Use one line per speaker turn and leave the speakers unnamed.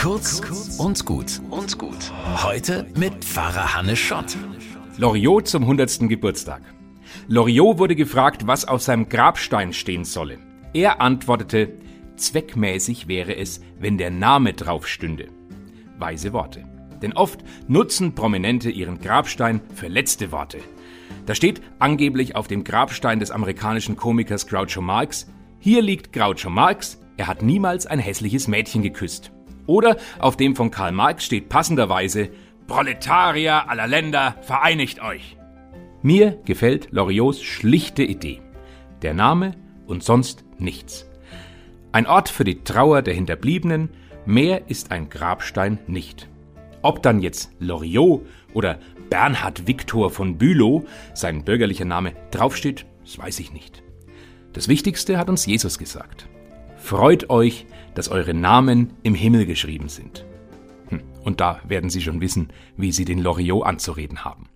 Kurz und gut und gut. Heute mit Pfarrer Hannes Schott.
Loriot zum 100. Geburtstag. Loriot wurde gefragt, was auf seinem Grabstein stehen solle. Er antwortete, zweckmäßig wäre es, wenn der Name drauf stünde. Weise Worte. Denn oft nutzen Prominente ihren Grabstein für letzte Worte. Da steht angeblich auf dem Grabstein des amerikanischen Komikers Groucho Marx, hier liegt Groucho Marx, er hat niemals ein hässliches Mädchen geküsst. Oder auf dem von Karl Marx steht passenderweise Proletarier aller Länder, vereinigt euch. Mir gefällt Loriots schlichte Idee. Der Name und sonst nichts. Ein Ort für die Trauer der Hinterbliebenen, mehr ist ein Grabstein nicht. Ob dann jetzt Loriot oder Bernhard Viktor von Bülow, sein bürgerlicher Name, draufsteht, das weiß ich nicht. Das Wichtigste hat uns Jesus gesagt. Freut euch, dass eure Namen im Himmel geschrieben sind. Hm, und da werden Sie schon wissen, wie Sie den Loriot anzureden haben.